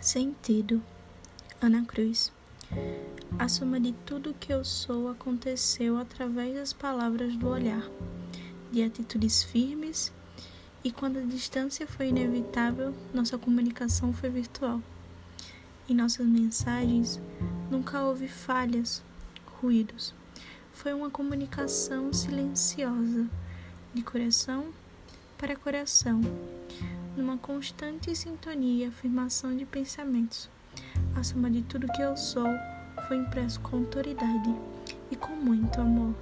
Sentido. Ana Cruz. A soma de tudo que eu sou aconteceu através das palavras do olhar, de atitudes firmes, e quando a distância foi inevitável, nossa comunicação foi virtual. Em nossas mensagens nunca houve falhas, ruídos. Foi uma comunicação silenciosa, de coração para coração constante sintonia e afirmação de pensamentos. A soma de tudo que eu sou foi impresso com autoridade e com muito amor.